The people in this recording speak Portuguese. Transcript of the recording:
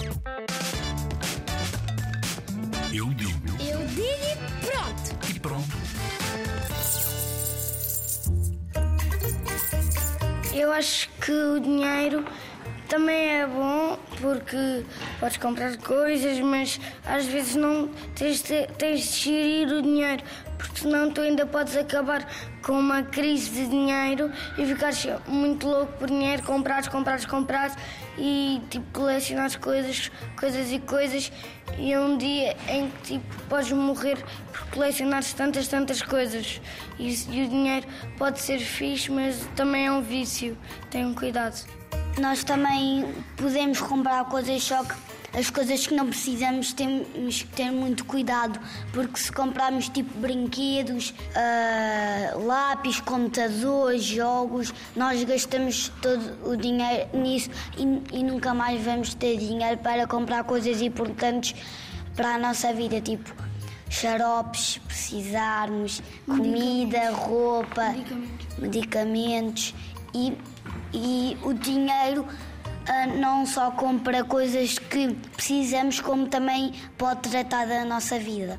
Eu digo Eu digo e pronto. e pronto. Eu acho que o dinheiro também é bom porque podes comprar coisas, mas às vezes não tens de, tens de gerir o dinheiro, porque senão tu ainda podes acabar com uma crise de dinheiro e ficares muito louco por dinheiro, comprares, comprares, comprares e tipo colecionares coisas, coisas e coisas e é um dia em que tipo podes morrer por colecionares tantas, tantas coisas e, e o dinheiro pode ser fixe, mas também é um vício. Tenham cuidado. Nós também podemos comprar coisas, só que as coisas que não precisamos temos que ter muito cuidado, porque se comprarmos tipo brinquedos, ah, lápis, computadores, jogos, nós gastamos todo o dinheiro nisso e, e nunca mais vamos ter dinheiro para comprar coisas importantes para a nossa vida, tipo xaropes, se precisarmos, comida, roupa, medicamentos e, e o dinheiro ah, não só compra coisas que precisamos, como também pode tratar da nossa vida.